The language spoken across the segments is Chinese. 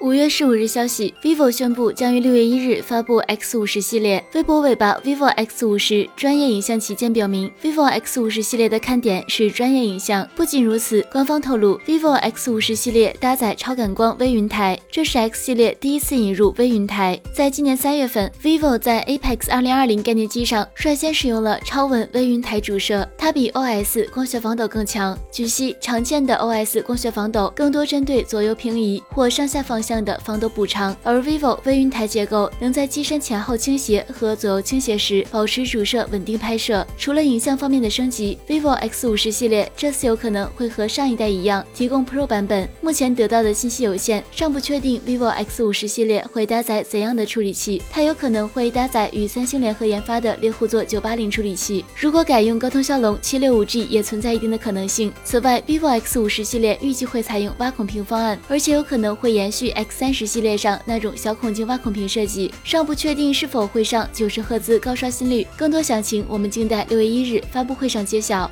五月十五日消息，vivo 宣布将于六月一日发布 X 五十系列。微博尾巴 vivo X 五十专业影像旗舰表明，vivo X 五十系列的看点是专业影像。不仅如此，官方透露，vivo X 五十系列搭载超感光微云台，这是 X 系列第一次引入微云台。在今年三月份，vivo 在 Apex 二零二零概念机上率先使用了超稳微云台主摄，它比 OS 光学防抖更强。据悉，常见的 OS 光学防抖更多针对左右平移或上下方向。的防抖补偿，而 vivo 微云台结构能在机身前后倾斜和左右倾斜时保持主摄稳定拍摄。除了影像方面的升级，vivo X 五十系列这次有可能会和上一代一样提供 Pro 版本。目前得到的信息有限，尚不确定 vivo X 五十系列会搭载怎样的处理器。它有可能会搭载与三星联合研发的猎户座九八零处理器。如果改用高通骁龙七六五 G，也存在一定的可能性。此外，vivo X 五十系列预计会采用挖孔屏方案，而且有可能会延续。X 三十系列上那种小孔径挖孔屏设计，尚不确定是否会上九十赫兹高刷新率。更多详情，我们静待六月一日发布会上揭晓。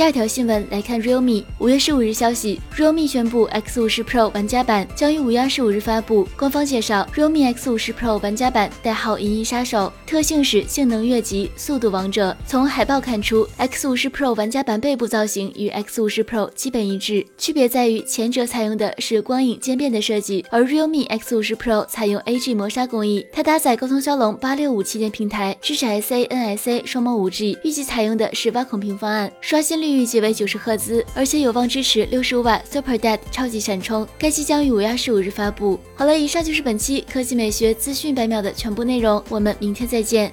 第二条新闻来看，realme 五月十五日消息，realme 宣布 X 五十 Pro 玩家版将于五月二十五日发布。官方介绍，realme X 五十 Pro 玩家版代号“银翼杀手”，特性是性能越级、速度王者。从海报看出，X 五十 Pro 玩家版背部造型与 X 五十 Pro 基本一致，区别在于前者采用的是光影渐变的设计，而 realme X 五十 Pro 采用 AG 磨砂工艺。它搭载高通骁龙八六五旗舰平台，支持 SA、NSA 双模五 G，预计采用的是挖孔屏方案，刷新率。预计为九十赫兹，而且有望支持六十五瓦 Super Dead 超级闪充。该机将于五月二十五日发布。好了，以上就是本期科技美学资讯百秒的全部内容，我们明天再见。